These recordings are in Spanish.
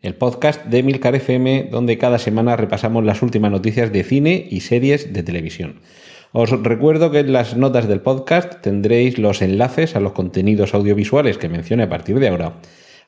el podcast de Milcar FM donde cada semana repasamos las últimas noticias de cine y series de televisión. Os recuerdo que en las notas del podcast tendréis los enlaces a los contenidos audiovisuales que mencioné a partir de ahora,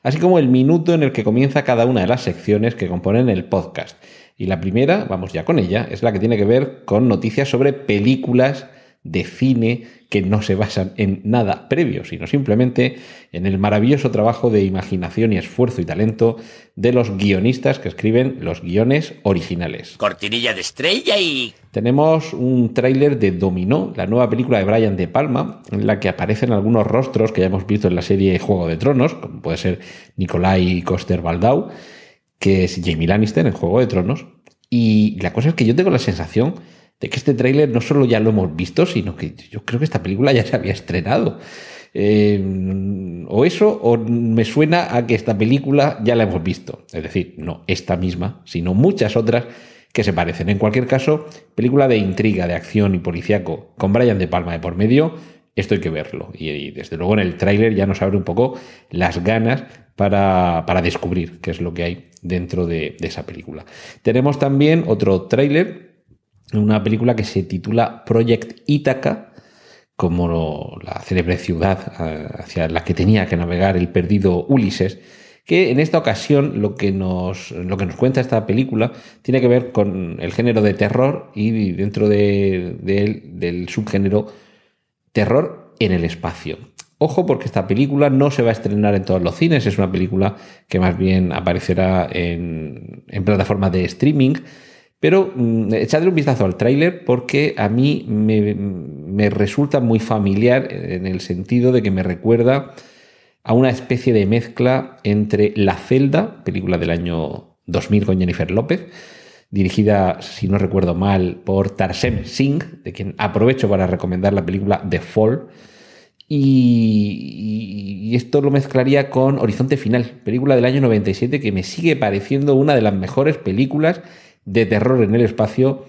así como el minuto en el que comienza cada una de las secciones que componen el podcast. Y la primera, vamos ya con ella, es la que tiene que ver con noticias sobre películas de cine que no se basan en nada previo, sino simplemente en el maravilloso trabajo de imaginación y esfuerzo y talento de los guionistas que escriben los guiones originales. Cortinilla de estrella y... Tenemos un tráiler de Dominó, la nueva película de Brian De Palma, en la que aparecen algunos rostros que ya hemos visto en la serie Juego de Tronos, como puede ser Nikolai Coster-Waldau, que es Jamie Lannister en Juego de Tronos. Y la cosa es que yo tengo la sensación de que este tráiler no solo ya lo hemos visto, sino que yo creo que esta película ya se había estrenado. Eh, o eso, o me suena a que esta película ya la hemos visto. Es decir, no esta misma, sino muchas otras que se parecen. En cualquier caso, película de intriga, de acción y policiaco, con Brian De Palma de por medio, esto hay que verlo. Y, desde luego en el tráiler ya nos abre un poco las ganas para, para descubrir qué es lo que hay dentro de, de esa película. Tenemos también otro tráiler una película que se titula Project Ítaca, como la célebre ciudad eh, hacia la que tenía que navegar el perdido Ulises, que en esta ocasión lo que nos, lo que nos cuenta esta película tiene que ver con el género de terror y dentro de, del subgénero terror en el espacio. Ojo porque esta película no se va a estrenar en todos los cines, es una película que más bien aparecerá en, en plataformas de streaming pero mm, echadle un vistazo al tráiler porque a mí me, resulta muy familiar en el sentido de que me recuerda a una especie de mezcla entre La Celda, película del año 2000 con Jennifer López, dirigida, si no recuerdo mal, por Tarsem Singh, de quien aprovecho para recomendar la película The Fall. Y, y, esto lo mezclaría con Horizonte Final, película del año 97 que me sigue pareciendo una de las mejores películas de terror en el espacio,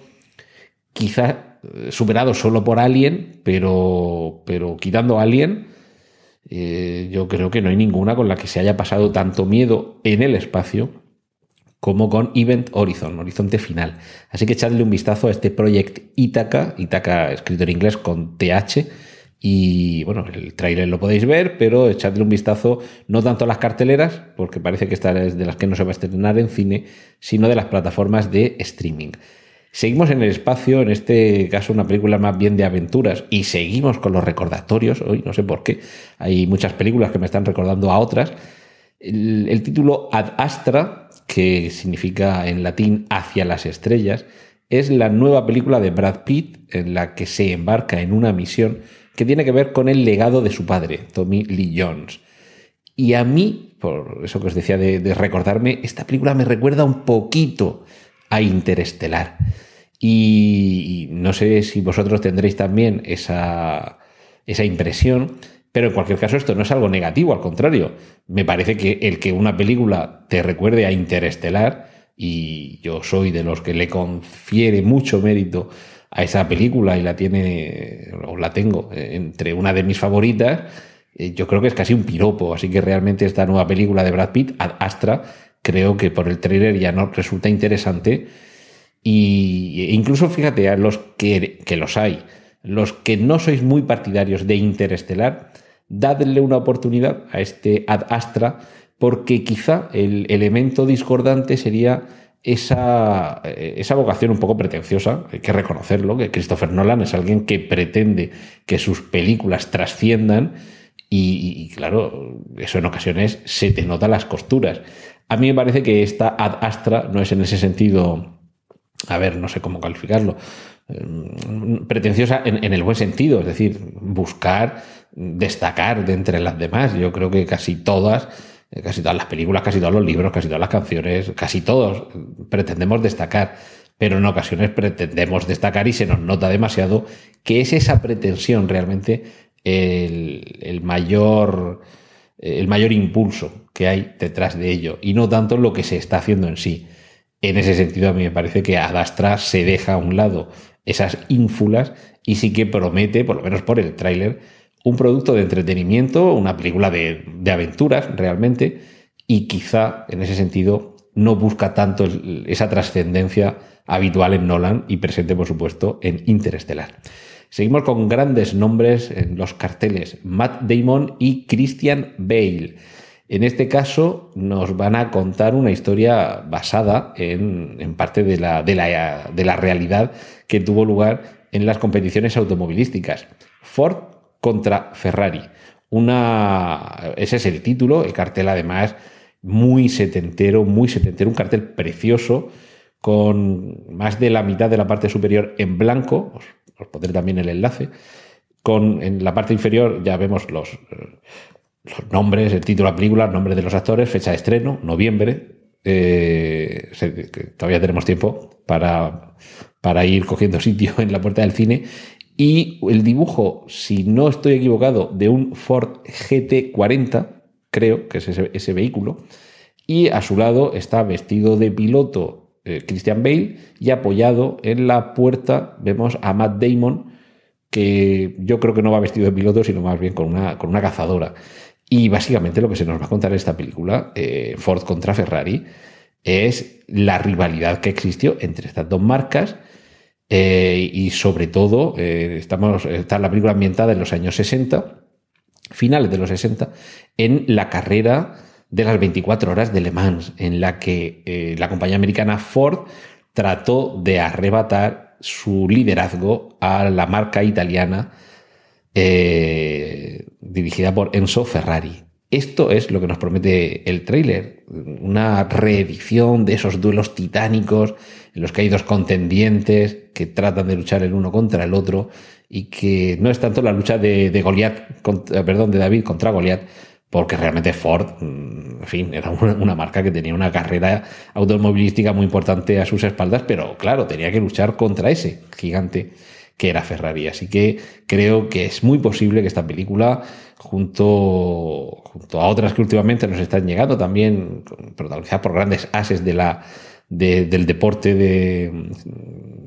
quizá eh, superado solo por Alien, pero, pero quitando Alien, eh, yo creo que no hay ninguna con la que se haya pasado tanto miedo en el espacio como con Event Horizon, Horizonte Final. Así que echadle un vistazo a este Project Itaca, Itaca escrito en inglés con TH, y bueno, el tráiler lo podéis ver, pero echadle un vistazo no tanto a las carteleras, porque parece que esta es de las que no se va a estrenar en cine, sino de las plataformas de streaming. Seguimos en el espacio, en este caso una película más bien de aventuras, y seguimos con los recordatorios, hoy no sé por qué, hay muchas películas que me están recordando a otras. El título Ad Astra, que significa en latín hacia las estrellas, es la nueva película de Brad Pitt en la que se embarca en una misión que tiene que ver con el legado de su padre, Tommy Lee Jones. Y a mí, por eso que os decía de, recordarme, esta película me recuerda un poquito a Interestelar. Y, no sé si vosotros tendréis también esa, esa impresión, pero en cualquier caso esto no es algo negativo, al contrario. Me parece que el que una película te recuerde a Interestelar, y yo soy de los que le confiere mucho mérito a esa película y la tiene, o la tengo, entre una de mis favoritas, eh, yo creo que es casi un piropo. Así que realmente esta nueva película de Brad Pitt, Ad Astra, creo que por el trailer ya no resulta interesante. Y e incluso fíjate, a los que, que los hay, los que no sois muy partidarios de Interestelar, dadle una oportunidad a este Ad Astra, porque quizá el elemento discordante sería esa, eh, esa vocación un poco pretenciosa, hay que reconocerlo, que Christopher Nolan es alguien que pretende que sus películas trasciendan y, claro, eso en ocasiones se te nota las costuras. A mí me parece que esta ad astra no es en ese sentido, a ver, no sé cómo calificarlo, mm, pretenciosa en, en el buen sentido, es decir, buscar destacar de entre las demás. Yo creo que casi todas casi todas las películas, casi todos los libros, casi todas las canciones, casi todos pretendemos destacar. pero en ocasiones pretendemos destacar y se nos nota demasiado que es esa pretensión realmente el, mayor, el mayor impulso que hay detrás de ello y no tanto lo que se está haciendo en sí. En ese sentido, a mí me parece que Adastra se deja a un lado esas ínfulas y sí que promete, por lo menos por el tráiler, un producto de entretenimiento, una película de, aventuras realmente, y quizá en ese sentido no busca tanto esa trascendencia habitual en Nolan y presente, por supuesto, en Interestelar. Seguimos con grandes nombres en los carteles, Matt Damon y Christian Bale. En este caso nos van a contar una historia basada en, parte de la, realidad que tuvo lugar en las competiciones automovilísticas. Ford contra Ferrari. Una, ese es el título, el cartel además muy setentero, muy setentero, un cartel precioso con más de la mitad de la parte superior en blanco, os, pondré también el enlace, con en la parte inferior ya vemos los, nombres, el título de la película, el nombre de los actores, fecha de estreno, noviembre. Eh, todavía tenemos tiempo para, para ir cogiendo sitio en la puerta del cine. Y el dibujo, si no estoy equivocado, de un Ford GT40, creo que es ese, vehículo. Y a su lado está vestido de piloto eh, Christian Bale y apoyado en la puerta vemos a Matt Damon, que yo creo que no va vestido de piloto, sino más bien con una, con una cazadora. Y básicamente lo que se nos va a contar en esta película, eh, Ford contra Ferrari, es la rivalidad que existió entre estas dos marcas. Eh, y sobre todo, estamos, está la película ambientada en los años 60, finales de los 60, en la carrera de las 24 horas de Le Mans, en la que eh, la compañía americana Ford trató de arrebatar su liderazgo a la marca italiana eh, dirigida por Enzo Ferrari. Esto es lo que nos promete el tráiler, una reedición de esos duelos titánicos en los que hay dos contendientes que tratan de luchar el uno contra el otro y que no es tanto la lucha de, de Goliat, perdón, de David contra Goliat, porque realmente Ford, mm, en fin, era una, marca que tenía una carrera automovilística muy importante a sus espaldas, pero claro, tenía que luchar contra ese gigante que era Ferrari. Así que creo que es muy posible que esta película, junto, a otras que últimamente nos están llegando, también protagonizadas por grandes ases de la, del deporte de,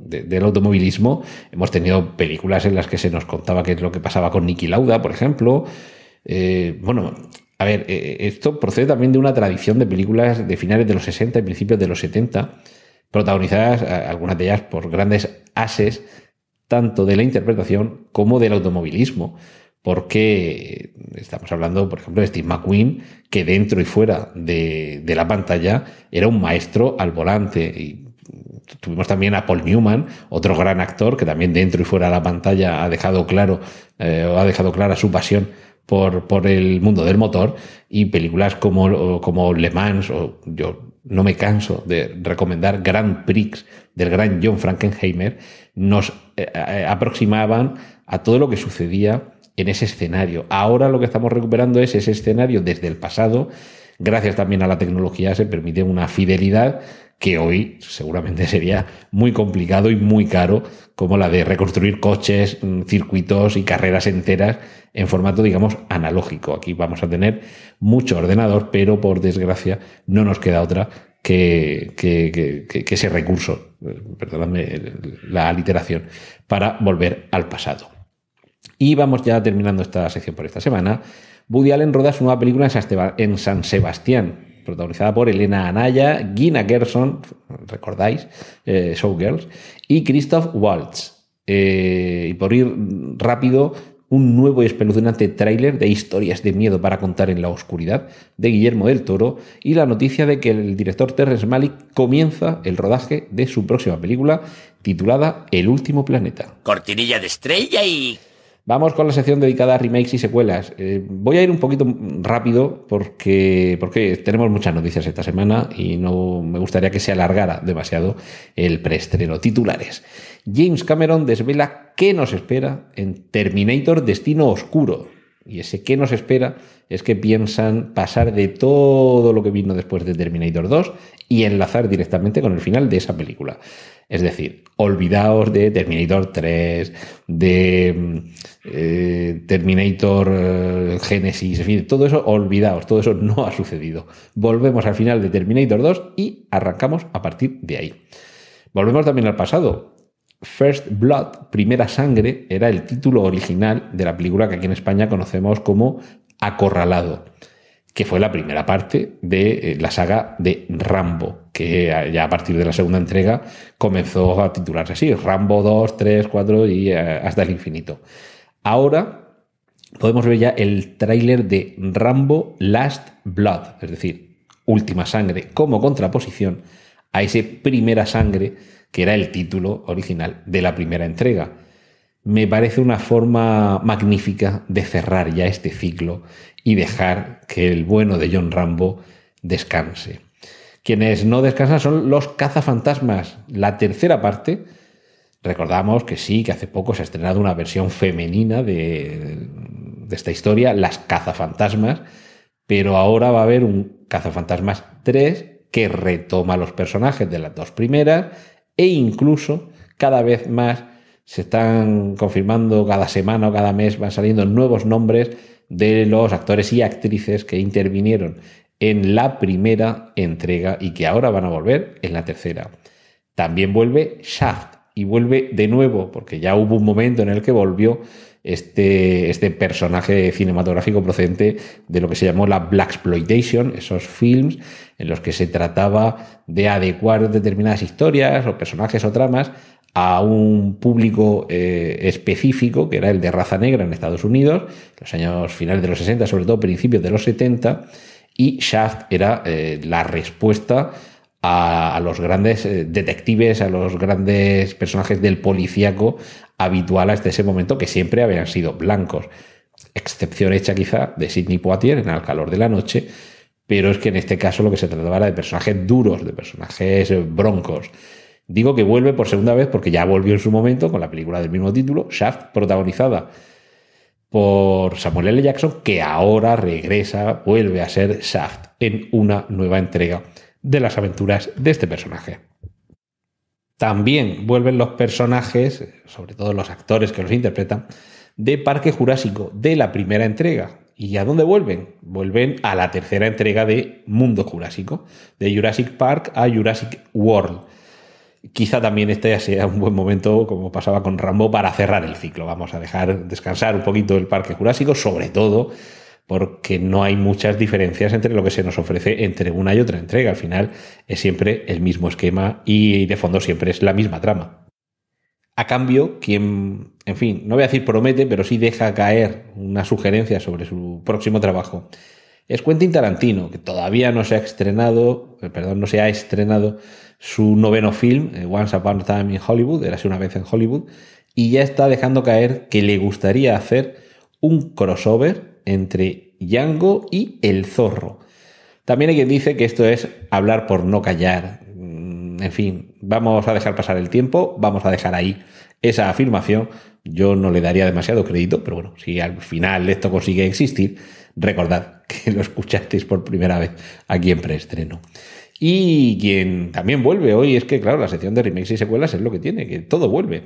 del automovilismo, hemos tenido películas en las que se nos contaba qué es lo que pasaba con Niki Lauda, por ejemplo, eh, bueno, a ver, eh, esto procede también de una tradición de películas de finales de los 60 y principios de los 70, protagonizadas, algunas de ellas, por grandes ases, tanto de la interpretación como del automovilismo. Porque estamos hablando, por ejemplo, de Steve McQueen, que dentro y fuera de, la pantalla era un maestro al volante. Y tuvimos también a Paul Newman, otro gran actor que también dentro y fuera de la pantalla ha dejado claro, eh, ha dejado clara su pasión por, por el mundo del motor y películas como, como Le Mans o yo no me canso de recomendar Grand Prix del gran John Frankenheimer, nos eh, eh, aproximaban a todo lo que sucedía en ese escenario. Ahora lo que estamos recuperando es ese escenario desde el pasado. Gracias también a la tecnología se permite una fidelidad que hoy seguramente sería muy complicado y muy caro, como la de reconstruir coches, mm, circuitos y carreras enteras en formato, digamos, analógico. Aquí vamos a tener mucho ordenador, pero por desgracia no nos queda otra que, que, ese recurso, eh, perdóname la aliteración, para volver al pasado. Y vamos ya terminando esta sección por esta semana. Woody Allen roda su nueva película en San Sebastián, protagonizada por Elena Anaya, Gina Gerson, recordáis, eh, Showgirls, y Christoph Waltz. Eh, y por ir rápido, un nuevo y espeluznante tráiler de historias de miedo para contar en la oscuridad de Guillermo del Toro y la noticia de que el director Terrence Malick comienza el rodaje de su próxima película titulada El último planeta. Cortinilla de estrella y Vamos con la sección dedicada a remakes y secuelas. Eh, voy a ir un poquito rápido porque, porque tenemos muchas noticias esta semana y no me gustaría que se alargara demasiado el preestreno. Titulares. James Cameron desvela qué nos espera en Terminator Destino Oscuro. Y ese qué nos espera es que piensan pasar de todo lo que vino después de Terminator 2 y enlazar directamente con el final de esa película. Es decir, olvidaos de Terminator 3, de eh, Terminator eh, Genesis, en fin, todo eso, olvidaos, todo eso no ha sucedido. Volvemos al final de Terminator 2 y arrancamos a partir de ahí. Volvemos también al pasado. First Blood, Primera Sangre, era el título original de la película que aquí en España conocemos como Acorralado que fue la primera parte de eh, la saga de Rambo, que ya a partir de la segunda entrega comenzó a titularse así, Rambo 2, 3, 4 y eh, hasta el infinito. Ahora podemos ver ya el tráiler de Rambo Last Blood, es decir, Última Sangre, como contraposición a ese Primera Sangre, que era el título original de la primera entrega me parece una forma magnífica de cerrar ya este ciclo y dejar que el bueno de John Rambo descanse. Quienes no descansan son los cazafantasmas. La tercera parte, recordamos que sí, que hace poco se ha estrenado una versión femenina de, esta historia, Las cazafantasmas, pero ahora va a haber un cazafantasmas 3 que retoma los personajes de las dos primeras e incluso cada vez más se están confirmando cada semana o cada mes, van saliendo nuevos nombres de los actores y actrices que intervinieron en la primera entrega y que ahora van a volver en la tercera. También vuelve Shaft y vuelve de nuevo, porque ya hubo un momento en el que volvió este, este personaje cinematográfico procedente de lo que se llamó la Black Exploitation, esos films en los que se trataba de adecuar determinadas historias o personajes o tramas a un público eh, específico, que era el de raza negra en Estados Unidos, los años finales de los 60, sobre todo principios de los 70, y Shaft era eh, la respuesta a, los grandes eh, detectives, a los grandes personajes del policíaco habitual hasta ese momento, que siempre habían sido blancos. Excepción hecha quizá de Sidney Poitier en Al calor de la noche, pero es que en este caso lo que se trataba era de personajes duros, de personajes broncos. Digo que vuelve por segunda vez porque ya volvió en su momento con la película del mismo título, Shaft, protagonizada por Samuel L. Jackson, que ahora regresa, vuelve a ser Shaft en una nueva entrega de las aventuras de este personaje. También vuelven los personajes, sobre todo los actores que los interpretan, de Parque Jurásico, de la primera entrega. ¿Y a dónde vuelven? Vuelven a la tercera entrega de Mundo Jurásico, de Jurassic Park a Jurassic World. Quizá también este ya sea un buen momento, como pasaba con Rambo, para cerrar el ciclo. Vamos a dejar descansar un poquito el Parque Jurásico, sobre todo porque no hay muchas diferencias entre lo que se nos ofrece entre una y otra entrega. Al final es siempre el mismo esquema y de fondo siempre es la misma trama. A cambio, quien, en fin, no voy a decir promete, pero sí deja caer una sugerencia sobre su próximo trabajo. Es Quentin Tarantino, que todavía no se ha estrenado, eh, perdón, no se ha estrenado su noveno film, eh, Once Upon a Time in Hollywood, era una vez en Hollywood, y ya está dejando caer que le gustaría hacer un crossover entre Django y El Zorro. También hay quien dice que esto es hablar por no callar. Mm, en fin, vamos a dejar pasar el tiempo, vamos a dejar ahí esa afirmación. Yo no le daría demasiado crédito, pero bueno, si al final esto consigue existir, recordad que lo escuchasteis por primera vez aquí en preestreno. Y quien también vuelve hoy es que, claro, la sección de remakes y secuelas es lo que tiene, que todo vuelve.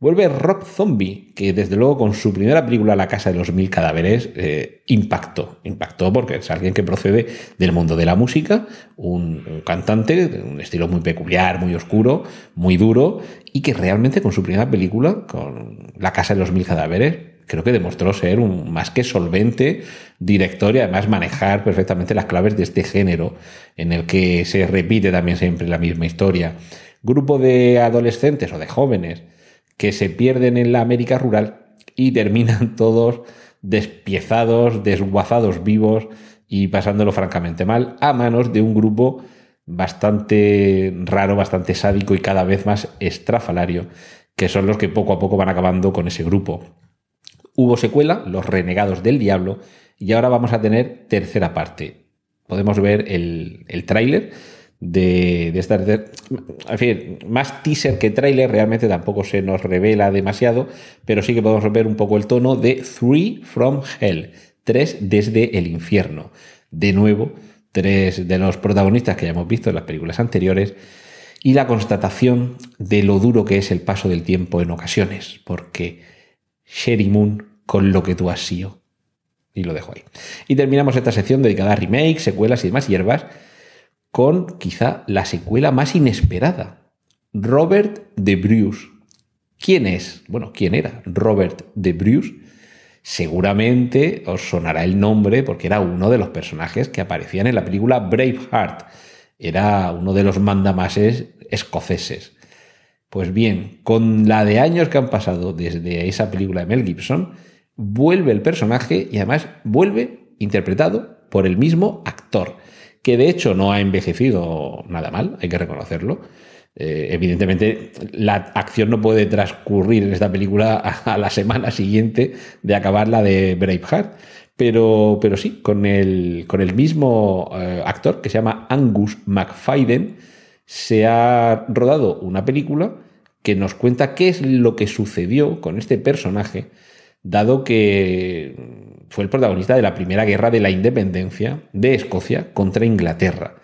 Vuelve Rob Zombie, que desde luego con su primera película La Casa de los Mil Cadáveres eh, impactó. Impactó porque es alguien que procede del mundo de la música, un, un, cantante de un estilo muy peculiar, muy oscuro, muy duro, y que realmente con su primera película, con La Casa de los Mil Cadáveres, creo que demostró ser un más que solvente director y además manejar perfectamente las claves de este género en el que se repite también siempre la misma historia. Grupo de adolescentes o de jóvenes que se pierden en la América rural y terminan todos despiezados, desguazados vivos y pasándolo francamente mal a manos de un grupo bastante raro, bastante sádico y cada vez más estrafalario, que son los que poco a poco van acabando con ese grupo. Hubo secuela, Los Renegados del Diablo, y ahora vamos a tener tercera parte. Podemos ver el, el tráiler de, de esta... en fin, más teaser que tráiler, realmente tampoco se nos revela demasiado, pero sí que podemos ver un poco el tono de Three from Hell, tres desde el infierno. De nuevo, tres de los protagonistas que ya hemos visto en las películas anteriores y la constatación de lo duro que es el paso del tiempo en ocasiones, porque Sherry Moon con lo que tú has sido. Y lo dejo ahí. Y terminamos esta sección dedicada a remakes, secuelas y demás hierbas con quizá la secuela más inesperada. Robert de Bruce. ¿Quién es? Bueno, ¿quién era Robert de Bruce? Seguramente os sonará el nombre porque era uno de los personajes que aparecían en la película Braveheart. Era uno de los mandamases escoceses. Pues bien, con la de años que han pasado desde esa película de Mel Gibson, vuelve el personaje y además vuelve interpretado por el mismo actor que de hecho no ha envejecido nada mal, hay que reconocerlo. Eh, evidentemente, la acción no puede transcurrir en esta película a, la semana siguiente de acabar la de Braveheart. Pero, pero sí, con el, con el mismo eh, actor que se llama Angus McFadden, se ha rodado una película que nos cuenta qué es lo que sucedió con este personaje, dado que fue el protagonista de la primera guerra de la independencia de Escocia contra Inglaterra.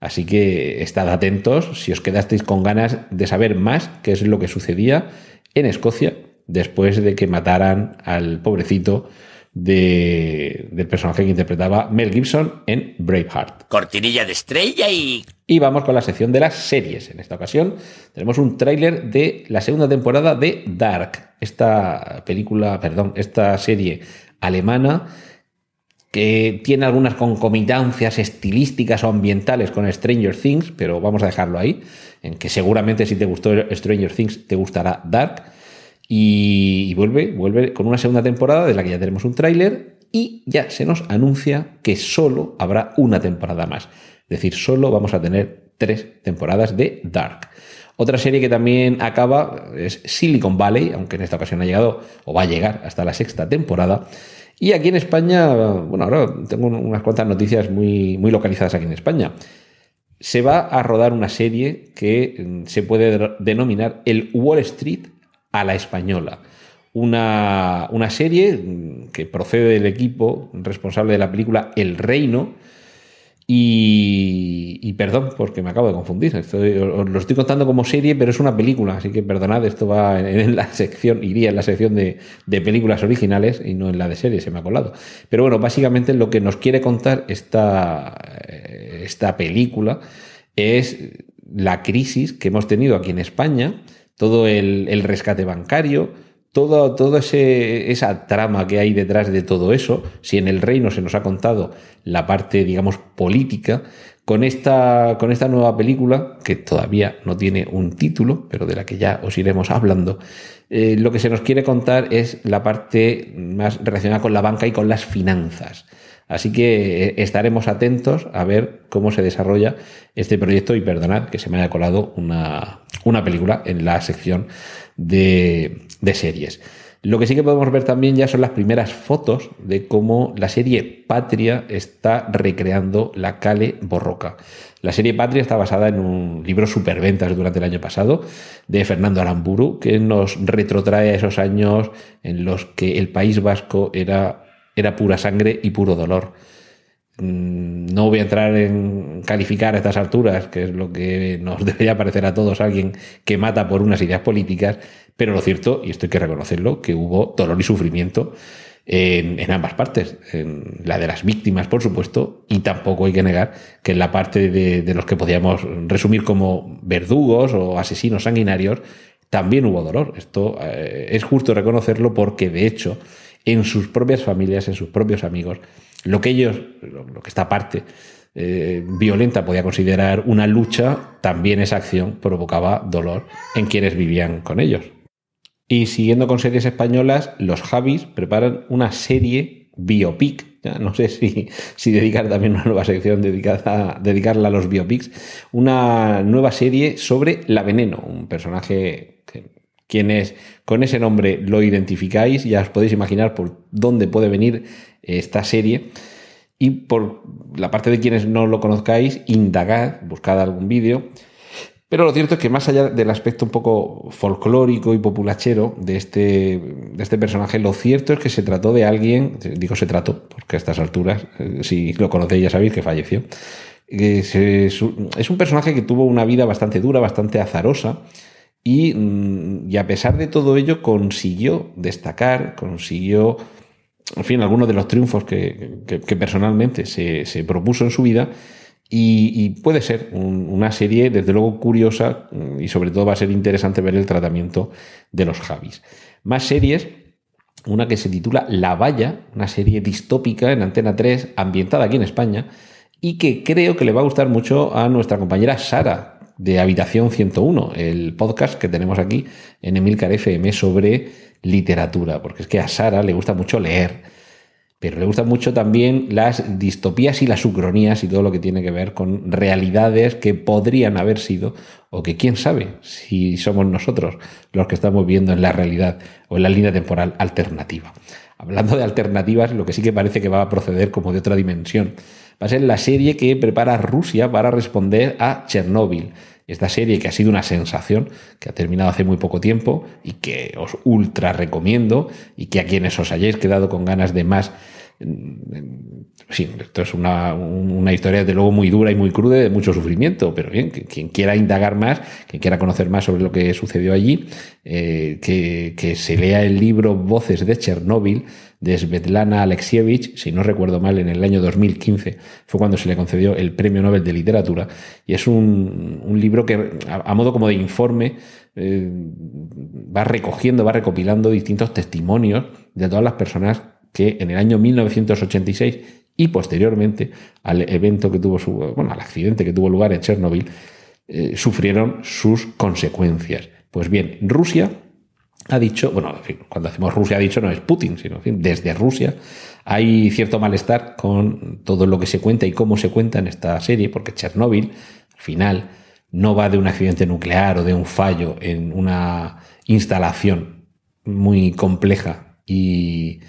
Así que estad atentos si os quedasteis con ganas de saber más qué es lo que sucedía en Escocia después de que mataran al pobrecito del personaje que interpretaba Mel Gibson en Braveheart. Cortinilla de estrella y... Y vamos con la sección de las series. En esta ocasión tenemos un tráiler de la segunda temporada de Dark, esta película, perdón, esta serie alemana que tiene algunas concomitancias estilísticas o ambientales con Stranger Things, pero vamos a dejarlo ahí, en que seguramente si te gustó Stranger Things te gustará Dark. Y, vuelve, vuelve con una segunda temporada de la que ya tenemos un tráiler y ya se nos anuncia que solo habrá una temporada más. Es decir, solo vamos a tener tres temporadas de Dark. Otra serie que también acaba es Silicon Valley, aunque en esta ocasión ha llegado o va a llegar hasta la sexta temporada. Y aquí en España, bueno, ahora tengo unas cuantas noticias muy, muy localizadas aquí en España. Se va a rodar una serie que mm, se puede denominar el Wall Street a la española. Una, una serie mm, que procede del equipo responsable de la película El Reino, y, perdón, porque me acabo de confundir. os lo estoy contando como serie, pero es una película, así que perdonad, esto va en, la sección, iría en la sección de, películas originales y no en la de series, se me ha colado. Pero bueno, básicamente lo que nos quiere contar esta, eh, esta película es la crisis que hemos tenido aquí en España, todo el rescate bancario, ese, esa trama que hay detrás de todo eso, si en el reino se nos ha contado la parte, digamos, política, con esta, con esta nueva película, que todavía no tiene un título, pero de la que ya os iremos hablando, eh, lo que se nos quiere contar es la parte más relacionada con la banca y con las finanzas. Así que eh, estaremos atentos a ver cómo se desarrolla este proyecto y perdonad que se me haya colado una, una película en la sección de, series. Lo que sí que podemos ver también ya son las primeras fotos de cómo la serie Patria está recreando la Cale Borroca. La serie Patria está basada en un libro superventas durante el año pasado de Fernando Aramburu, que nos retrotrae a esos años en los que el País Vasco era, era pura sangre y puro dolor. Mm, no voy a entrar en calificar a estas alturas, que es lo que nos debería parecer a todos alguien que mata por unas ideas políticas, pero lo cierto, y esto hay que reconocerlo, que hubo dolor y sufrimiento en, ambas partes, en la de las víctimas, por supuesto, y tampoco hay que negar que en la parte de, los que podíamos resumir como verdugos o asesinos sanguinarios, también hubo dolor. Esto eh, es justo reconocerlo porque, de hecho, en sus propias familias, en sus propios amigos, lo que ellos, lo, que esta parte eh, violenta podía considerar una lucha, también esa acción provocaba dolor en quienes vivían con ellos. Y siguiendo con series españolas, los Javis preparan una serie biopic. No sé si, si dedicar también una nueva sección dedicada, dedicarla a los biopics. Una nueva serie sobre La Veneno, un personaje quienes con ese nombre lo identificáis, ya os podéis imaginar por dónde puede venir esta serie. Y por la parte de quienes no lo conozcáis, indagad, buscad algún vídeo. Pero lo cierto es que más allá del aspecto un poco folclórico y populachero de este, de este personaje, lo cierto es que se trató de alguien, digo se trató, porque a estas alturas, eh, si lo conocéis ya sabéis que falleció, es un personaje que tuvo una vida bastante dura, bastante azarosa, y, mm, y, a pesar de todo ello consiguió destacar, consiguió, en fin, algunos de los triunfos que, personalmente se, propuso en su vida. Y, puede ser un, una serie, desde luego, curiosa mm, y sobre todo va a ser interesante ver el tratamiento de los Javis. Más series, una que se titula La Valla, una serie distópica en Antena 3, ambientada aquí en España, y que creo que le va a gustar mucho a nuestra compañera Sara, de Habitación 101, el podcast que tenemos aquí en Emilcar FM sobre literatura, porque es que a Sara le gusta mucho leer, pero le gustan mucho también las distopías y las ucronías y todo lo que tiene que ver con realidades que podrían haber sido o que quién sabe si somos nosotros los que estamos viendo en la realidad o en la línea temporal alternativa. Hablando de alternativas, lo que sí que parece que va a proceder como de otra dimensión va a ser la serie que prepara Rusia para responder a Chernóbil. Esta serie que ha sido una sensación, que ha terminado hace muy poco tiempo y que os ultra recomiendo y que a quienes os hayáis quedado con ganas de más sí, esto es una, una, historia de luego muy dura y muy cruda, de mucho sufrimiento, pero bien, quien quiera indagar más, quien quiera conocer más sobre lo que sucedió allí, eh, que, que, se lea el libro Voces de Chernóbil de Svetlana Alexievich, si no recuerdo mal, en el año 2015 fue cuando se le concedió el Premio Nobel de Literatura, y es un, un libro que, a, modo como de informe, eh, va recogiendo, va recopilando distintos testimonios de todas las personas que en el año 1986 y posteriormente al evento que tuvo su, bueno, al accidente que tuvo lugar en Chernobyl, eh, sufrieron sus consecuencias. Pues bien, Rusia ha dicho, bueno, cuando hacemos Rusia ha dicho no es Putin, sino desde Rusia hay cierto malestar con todo lo que se cuenta y cómo se cuenta en esta serie, porque Chernobyl, al final, no va de un accidente nuclear o de un fallo en una instalación muy compleja y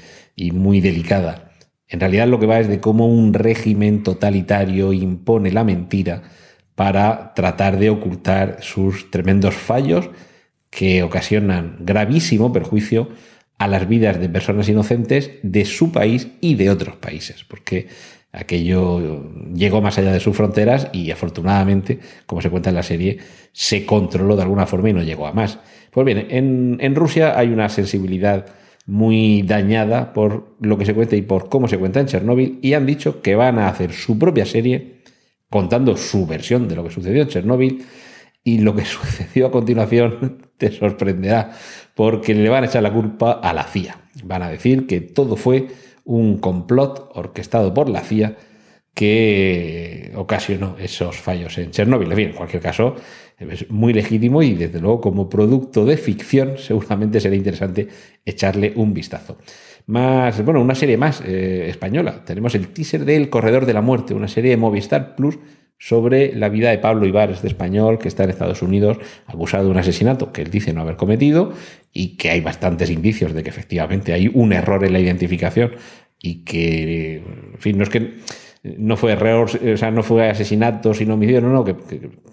muy delicada. En realidad lo que va es de cómo un régimen totalitario impone la mentira para tratar de ocultar sus tremendos fallos que ocasionan gravísimo perjuicio a las vidas de personas inocentes de su país y de otros países, porque aquello llegó más allá de sus fronteras y afortunadamente, como se cuenta en la serie, se controló de alguna forma y no llegó a más. Pues bien, en, en Rusia hay una sensibilidad muy dañada por lo que se cuenta y por cómo se cuenta en Chernóbil y han dicho que van a hacer su propia serie contando su versión de lo que sucedió en Chernóbil y lo que sucedió a continuación te sorprenderá porque le van a echar la culpa a la CIA. Van a decir que todo fue un complot orquestado por la CIA que ocasionó esos fallos en Chernóbil. En en cualquier caso, es muy legítimo y desde luego como producto de ficción seguramente será interesante echarle un vistazo. Más, bueno, una serie más eh, española. Tenemos el teaser de El Corredor de la Muerte, una serie de Movistar Plus sobre la vida de Pablo Ibar, este español que está en Estados Unidos acusado de un asesinato que él dice no haber cometido y que hay bastantes indicios de que efectivamente hay un error en la identificación y que, en fin, no es que no fue error, o sea, no fue asesinato, sino homicidio, no, no, que,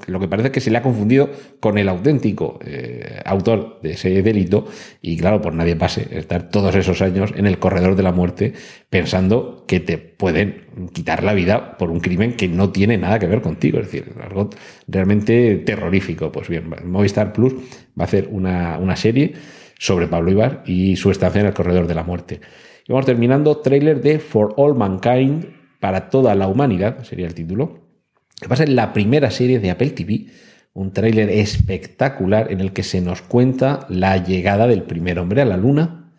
lo que parece es que se le ha confundido con el auténtico eh, autor de ese delito y claro, por nadie pase estar todos esos años en el corredor de la muerte pensando que te pueden quitar la vida por un crimen que no tiene nada que ver contigo, es decir, algo realmente terrorífico. Pues bien, Movistar Plus va a hacer una, una serie sobre Pablo Ibar y su estancia en el corredor de la muerte. Y vamos terminando, trailer de For All Mankind, para toda la humanidad, sería el título, que va a ser la primera serie de Apple TV, un tráiler espectacular en el que se nos cuenta la llegada del primer hombre a la Luna.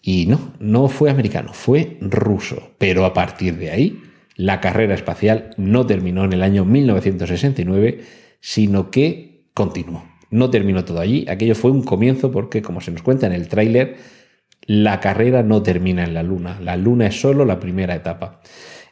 Y no, no fue americano, fue ruso. Pero a partir de ahí, la carrera espacial no terminó en el año 1969, sino que continuó. No terminó todo allí, aquello fue un comienzo porque, como se nos cuenta en el tráiler, la carrera no termina en la Luna. La Luna es solo la primera etapa.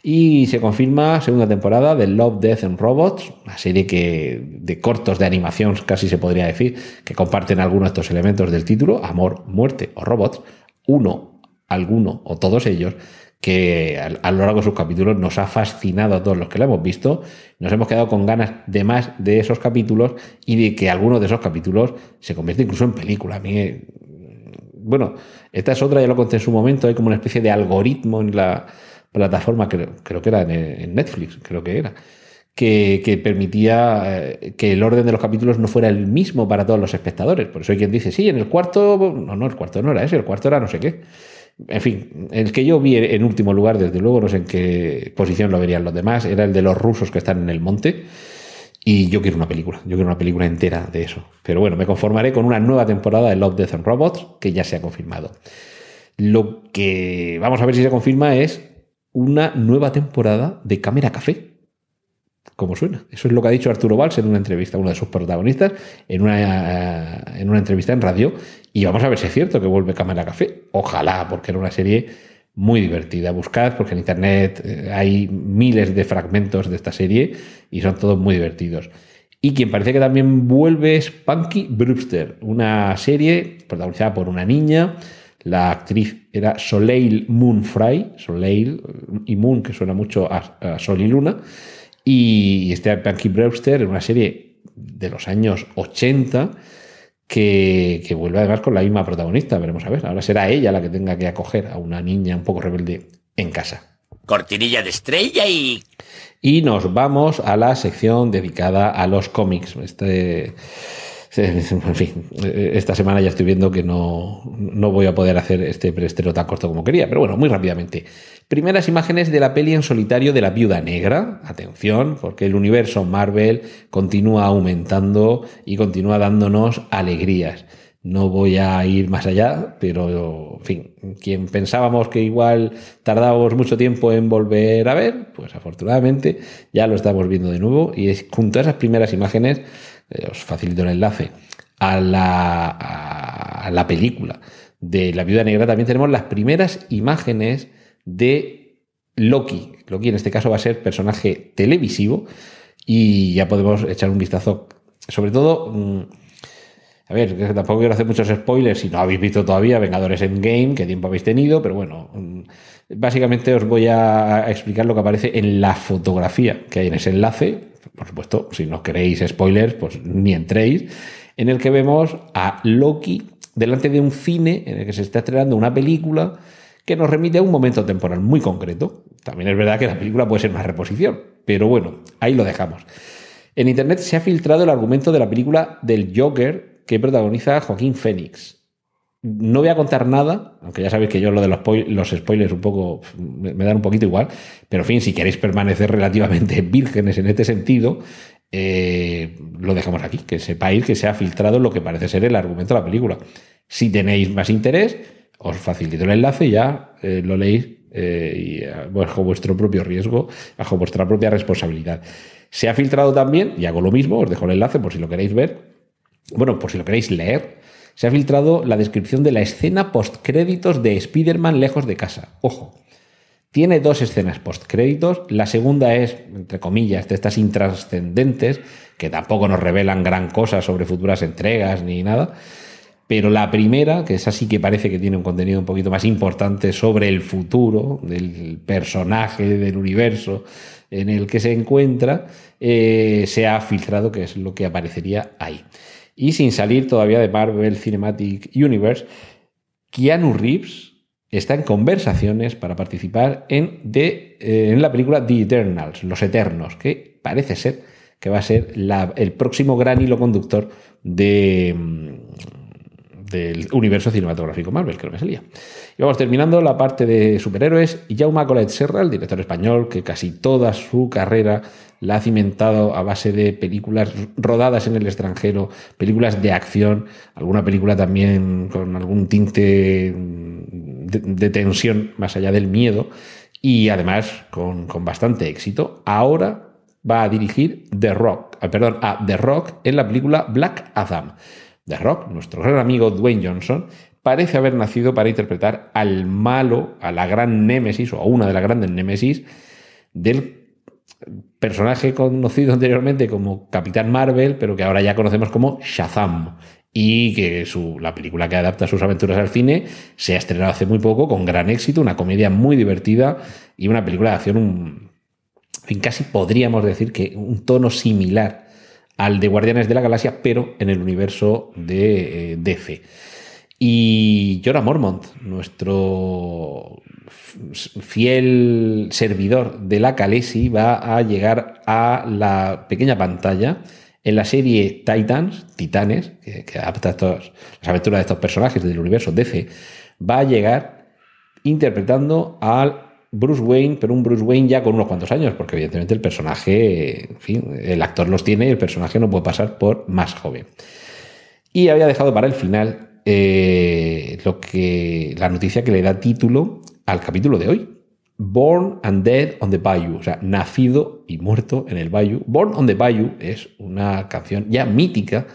Y se confirma segunda temporada de Love, Death and Robots, una serie que de cortos de animación casi se podría decir, que comparten algunos de estos elementos del título, amor, muerte o robots, uno, alguno o todos ellos, que a, lo largo de sus capítulos nos ha fascinado a todos los que la hemos visto. Nos hemos quedado con ganas de más de esos capítulos y de que algunos de esos capítulos se convierta incluso en película. A mí, bueno, esta es otra, ya lo conté en su momento, hay como una especie de algoritmo en la plataforma, creo, creo que era en, Netflix, creo que era. Que, permitía eh, que el orden de los capítulos no fuera el mismo para todos los espectadores. Por eso hay quien dice, sí, en el cuarto, no, no, el cuarto no era ese, el cuarto era no sé qué. En fin, el que yo vi en último lugar, desde luego, no sé en qué posición lo verían los demás, era el de los rusos que están en el monte. Y yo quiero una película, yo quiero una película entera de eso. Pero bueno, me conformaré con una nueva temporada de Love, Death and Robots, que ya se ha confirmado. Lo que vamos a ver si se confirma es una nueva temporada de Cámara Café como suena. Eso es lo que ha dicho Arturo Valls en una entrevista, uno de sus protagonistas, en una, eh, en una entrevista en radio. Y vamos a ver si es cierto que vuelve Cámara Café. Ojalá, porque era una serie muy divertida. Buscad, porque en internet eh, hay miles de fragmentos de esta serie y son todos muy divertidos. Y quien parece que también vuelve es Punky Brewster, una serie protagonizada por una niña. La actriz era Soleil Moon Fry, Soleil y Moon, que suena mucho a Sol y Luna. Y este Punky Brewster es una serie de los años 80 que, que, vuelve además con la misma protagonista. Veremos a ver. Ahora será ella la que tenga que acoger a una niña un poco rebelde en casa. Cortinilla de estrella y... Y nos vamos a la sección dedicada a los cómics. Este en fin, esta semana ya estoy viendo que no, no voy a poder hacer este preestreno tan corto como quería, pero bueno, muy rápidamente. Primeras imágenes de la peli en solitario de la Viuda Negra. Atención, porque el universo Marvel continúa aumentando y continúa dándonos alegrías. No voy a ir más allá, pero, en fin, quien pensábamos que igual tardábamos mucho tiempo en volver a ver, pues afortunadamente ya lo estamos viendo de nuevo y es, junto a esas primeras imágenes eh, os facilito el enlace, a la, a la película de La Viuda Negra, también tenemos las primeras imágenes de Loki. Loki en este caso va a ser personaje televisivo y ya podemos echar un vistazo. Sobre todo, mm, a ver, tampoco quiero hacer muchos spoilers si no habéis visto todavía Vengadores Endgame, qué tiempo habéis tenido, pero bueno, mm, básicamente os voy a explicar lo que aparece en la fotografía que hay en ese enlace por supuesto, si no queréis spoilers, pues ni entréis, en el que vemos a Loki delante de un cine en el que se está estrenando una película que nos remite a un momento temporal muy concreto. También es verdad que la película puede ser una reposición, pero bueno, ahí lo dejamos. En internet se ha filtrado el argumento de la película del Joker que protagoniza Joaquín Phoenix. No voy a contar nada, aunque ya sabéis que yo lo de los, spoilers un poco me, dan un poquito igual, pero en fin, si queréis permanecer relativamente vírgenes en este sentido, eh, lo dejamos aquí, que sepáis que se ha filtrado lo que parece ser el argumento de la película. Si tenéis más interés, os facilito el enlace ya eh, lo leéis eh, y bajo vuestro propio riesgo, bajo vuestra propia responsabilidad. Se ha filtrado también, y hago lo mismo, os dejo el enlace por si lo queréis ver, bueno, por si lo queréis leer, se ha filtrado la descripción de la escena postcréditos de Spider-Man lejos de casa. Ojo, tiene dos escenas postcréditos. La segunda es, entre comillas, de estas intrascendentes, que tampoco nos revelan gran cosa sobre futuras entregas ni nada. Pero la primera, que es así que parece que tiene un contenido un poquito más importante sobre el futuro del personaje, del universo en el que se encuentra, eh, se ha filtrado, que es lo que aparecería ahí. Y sin salir todavía de Marvel Cinematic Universe, Keanu Reeves está en conversaciones para participar en, de, eh, en la película The Eternals, Los Eternos, que parece ser que va a ser el próximo gran hilo conductor de, mm, del universo cinematográfico Marvel, que no me salía. Y vamos terminando la parte de superhéroes. Y Jaume Colet Serra, el director español, que casi toda su carrera la ha cimentado a base de películas rodadas en el extranjero, películas de acción, alguna película también con algún tinte de, tensión más allá del miedo y además con, bastante éxito. Ahora va a dirigir The Rock, ah, perdón, a The Rock en la película Black Adam. The Rock, nuestro gran amigo Dwayne Johnson, parece haber nacido para interpretar al malo, a la gran némesis o a una de las grandes némesis del personaje conocido anteriormente como Capitán Marvel, pero que ahora ya conocemos como Shazam. y que su, la película que adapta sus aventuras al cine se ha estrenado hace muy poco con gran éxito, una comedia muy divertida y una película de acción, un, en casi podríamos decir que un tono similar al de Guardianes de la Galaxia, pero en el universo de eh, DC. Y Jorah Mormont, nuestro fiel servidor de la Calesi, va a llegar a la pequeña pantalla en la serie Titans, Titanes, que, adapta las aventuras de estos personajes del universo DC, va a llegar interpretando al Bruce Wayne, pero un Bruce Wayne ya con unos cuantos años, porque evidentemente el personaje, el actor los tiene y el personaje no puede pasar por más joven. Y había dejado para el final eh, lo que, la noticia que le da título al capítulo de hoy. Born and Dead on the Bayou, o sea, nacido y muerto en el Bayou. Born on the Bayou es una canción ya mítica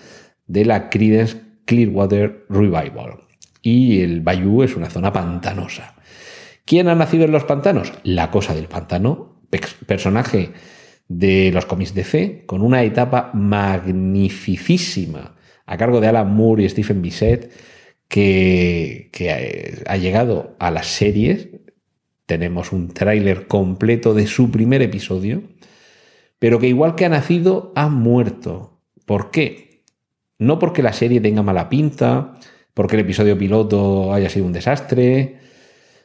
de la Creedence Clearwater Revival. Y el Bayou es una zona pantanosa. ¿Quién ha nacido en los pantanos? La cosa del pantano, personaje de los cómics de C, con una etapa magnificísima a cargo de Alan Moore y Stephen Bissett, que, ha llegado a las series. Tenemos un tráiler completo de su primer episodio, pero que igual que ha nacido, ha muerto. ¿Por qué? No porque la serie tenga mala pinta, porque el episodio piloto haya sido un desastre.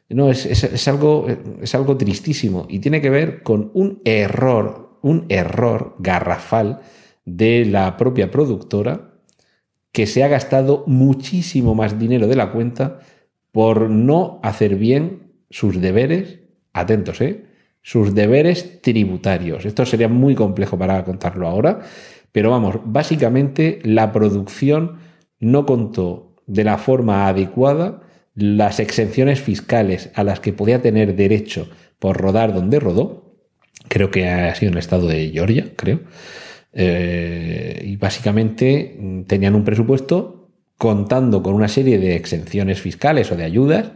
No, es, es, algo, es algo tristísimo y tiene que ver con un error, un error garrafal de la propia productora que se ha gastado muchísimo más dinero de la cuenta por no hacer bien sus deberes, atentos, ¿eh? sus deberes tributarios. Esto sería muy complejo para contarlo ahora, pero vamos, básicamente la producción no contó de la forma adecuada las exenciones fiscales a las que podía tener derecho por rodar donde rodó, creo que ha sido en el estado de Georgia, creo, eh, y básicamente mm, tenían un presupuesto contando con una serie de exenciones fiscales o de ayudas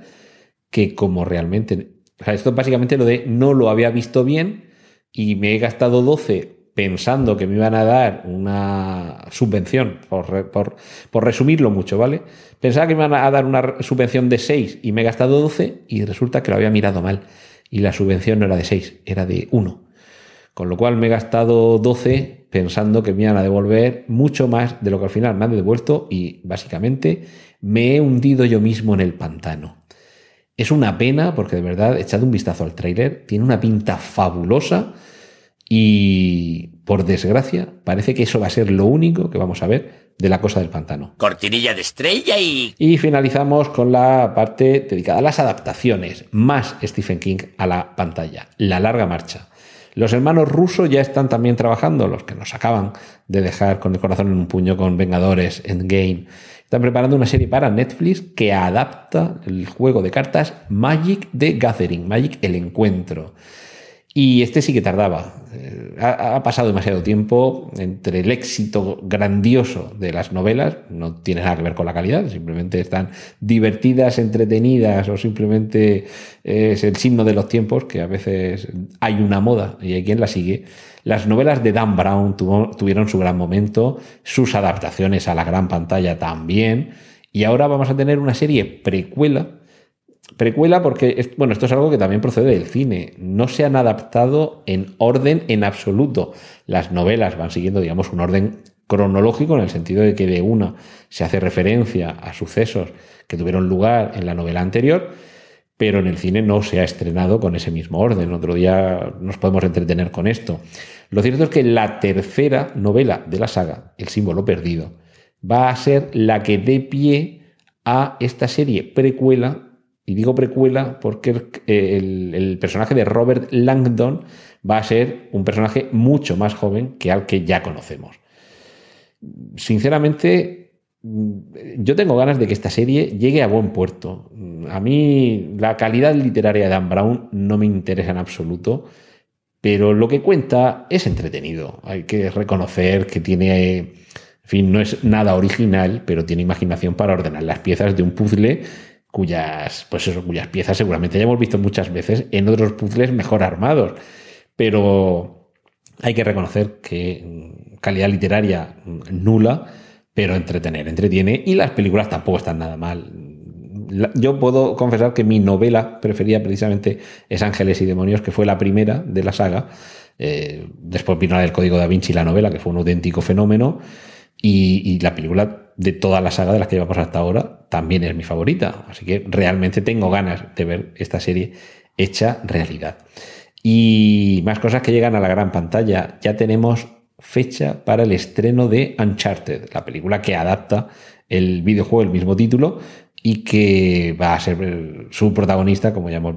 que como realmente... O sea, esto básicamente lo de no lo había visto bien y me he gastado 12 pensando que me iban a dar una subvención, por, por, por, resumirlo mucho, ¿vale? Pensaba que me iban a dar una subvención de 6 y me he gastado 12 y resulta que lo había mirado mal. Y la subvención no era de 6, era de 1. Con lo cual me he gastado 12 pensando que me iban a devolver mucho más de lo que al final me han devuelto y básicamente me he hundido yo mismo en el pantano. Es una pena porque de verdad, echad un vistazo al tráiler, tiene una pinta fabulosa y por desgracia parece que eso va a ser lo único que vamos a ver de la cosa del pantano. Cortinilla de estrella y... Y finalizamos con la parte dedicada a las adaptaciones, más Stephen King a la pantalla, la larga marcha. Los hermanos rusos ya están también trabajando, los que nos acaban de dejar con el corazón en un puño con Vengadores Endgame. Están preparando una serie para Netflix que adapta el juego de cartas Magic the Gathering, Magic el Encuentro. Y este sí que tardaba. Eh, ha, pasado demasiado tiempo entre el éxito grandioso de las novelas, no tiene nada que ver con la calidad, simplemente están divertidas, entretenidas o simplemente es el signo de los tiempos que a veces hay una moda y hay quien la sigue. Las novelas de Dan Brown tuvieron su gran momento, sus adaptaciones a la gran pantalla también, y ahora vamos a tener una serie precuela Precuela porque, bueno, esto es algo que también procede del cine. No se han adaptado en orden en absoluto. Las novelas van siguiendo, digamos, un orden cronológico en el sentido de que de una se hace referencia a sucesos que tuvieron lugar en la novela anterior, pero en el cine no se ha estrenado con ese mismo orden. Otro día nos podemos entretener con esto. Lo cierto es que la tercera novela de la saga, El símbolo perdido, va a ser la que dé pie a esta serie precuela y digo precuela porque el, personaje de Robert Langdon va a ser un personaje mucho más joven que al que ya conocemos. Sinceramente, yo tengo ganas de que esta serie llegue a buen puerto. A mí la calidad literaria de Dan Brown no me interesa en absoluto, pero lo que cuenta es entretenido. Hay que reconocer que tiene, en fin, no es nada original, pero tiene imaginación para ordenar las piezas de un puzzle cuyas, pues cuyas piezas seguramente ya hemos visto muchas veces en otros puzzles mejor armados. Pero hay que reconocer que mm, calidad literaria mm, nula, pero entretener, entretiene y las películas tampoco están nada mal. Yo puedo confesar que mi novela preferida precisamente es Ángeles y Demonios, que fue la primera de la saga. Eh, después vino la del Código da Vinci, la novela, que fue un auténtico fenómeno. Y, la película de toda la saga de las que llevamos hasta ahora también es mi favorita. Así que realmente tengo ganas de ver esta serie hecha realidad. Y más cosas que llegan a la gran pantalla. Ya tenemos fecha para el estreno de Uncharted, la película que adapta el videojuego, el mismo título, y que va a ser su protagonista, como ya hemos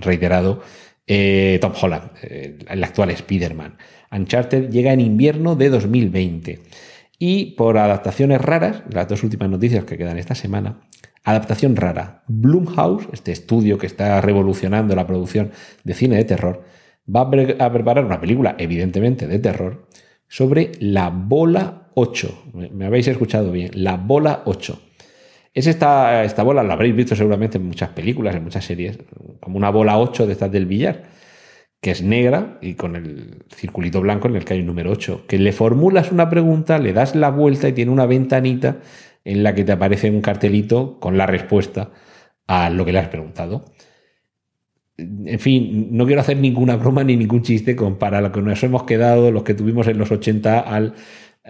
reiterado, eh, Tom Holland, eh, el actual Spider-Man. Uncharted llega en invierno de 2020. Y por adaptaciones raras, las dos últimas noticias que quedan esta semana, adaptación rara. Blumhouse, este estudio que está revolucionando la producción de cine de terror, va a preparar una película, evidentemente, de terror, sobre la bola 8. Me habéis escuchado bien, la bola 8. Es esta, esta bola, la habréis visto seguramente en muchas películas, en muchas series, como una bola 8 de estas del billar, que es negra y con el circulito blanco en el que hay un número 8, que le formulas una pregunta, le das la vuelta y tiene una ventanita en la que te aparece un cartelito con la respuesta a lo que le has preguntado. En fin, no quiero hacer ninguna broma ni ningún chiste con para lo que nos hemos quedado, los que tuvimos en los 80, al,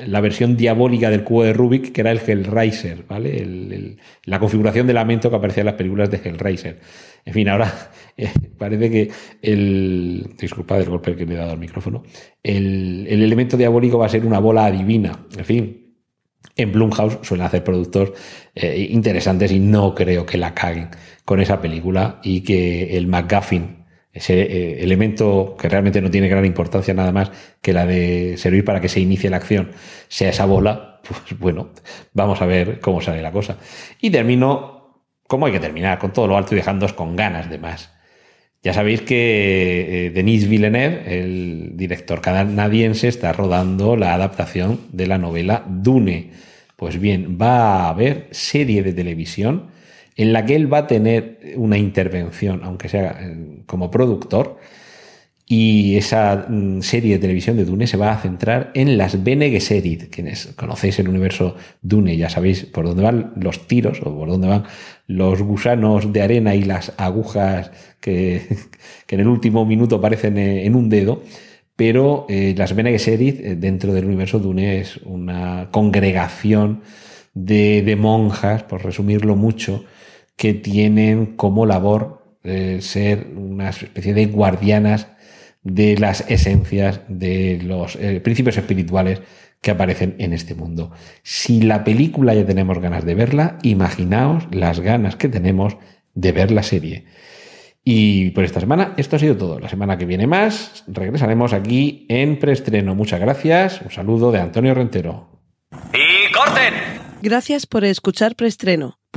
la versión diabólica del cubo de Rubik, que era el Hellraiser, ¿vale? la configuración de lamento que aparecía en las películas de Hellraiser. En fin, ahora eh, parece que el. Disculpa del golpe que me he dado al micrófono. El, el elemento diabólico va a ser una bola adivina. En fin, en Blumhouse suelen hacer productos eh, interesantes y no creo que la caguen con esa película y que el McGuffin, ese eh, elemento que realmente no tiene gran importancia nada más que la de servir para que se inicie la acción, sea esa bola, pues bueno, vamos a ver cómo sale la cosa. Y termino, como hay que terminar, con todo lo alto y dejándoos con ganas de más. Ya sabéis que eh, Denis Villeneuve, el director canadiense, está rodando la adaptación de la novela Dune. Pues bien, va a haber serie de televisión en la que él va a tener una intervención, aunque sea eh, como productor, y esa mm, serie de televisión de Dune se va a centrar en las Bene Gesserit. Quienes conocéis el universo Dune ya sabéis por dónde van los tiros o por dónde van los gusanos de arena y las agujas que, en el último minuto aparecen eh, en un dedo. Pero eh, las Bene Gesserit dentro del universo Dune es una congregación de monjas, por resumirlo mucho, que tienen como labor ser una especie de guardianas de las esencias de los eh, principios espirituales que aparecen en este mundo. Si la película ya tenemos ganas de verla, imaginaos las ganas que tenemos de ver la serie. Y por esta semana esto ha sido todo. La semana que viene más regresaremos aquí en preestreno. Muchas gracias. Un saludo de Antonio Rentero. ¡Y corten! Gracias por escuchar preestreno.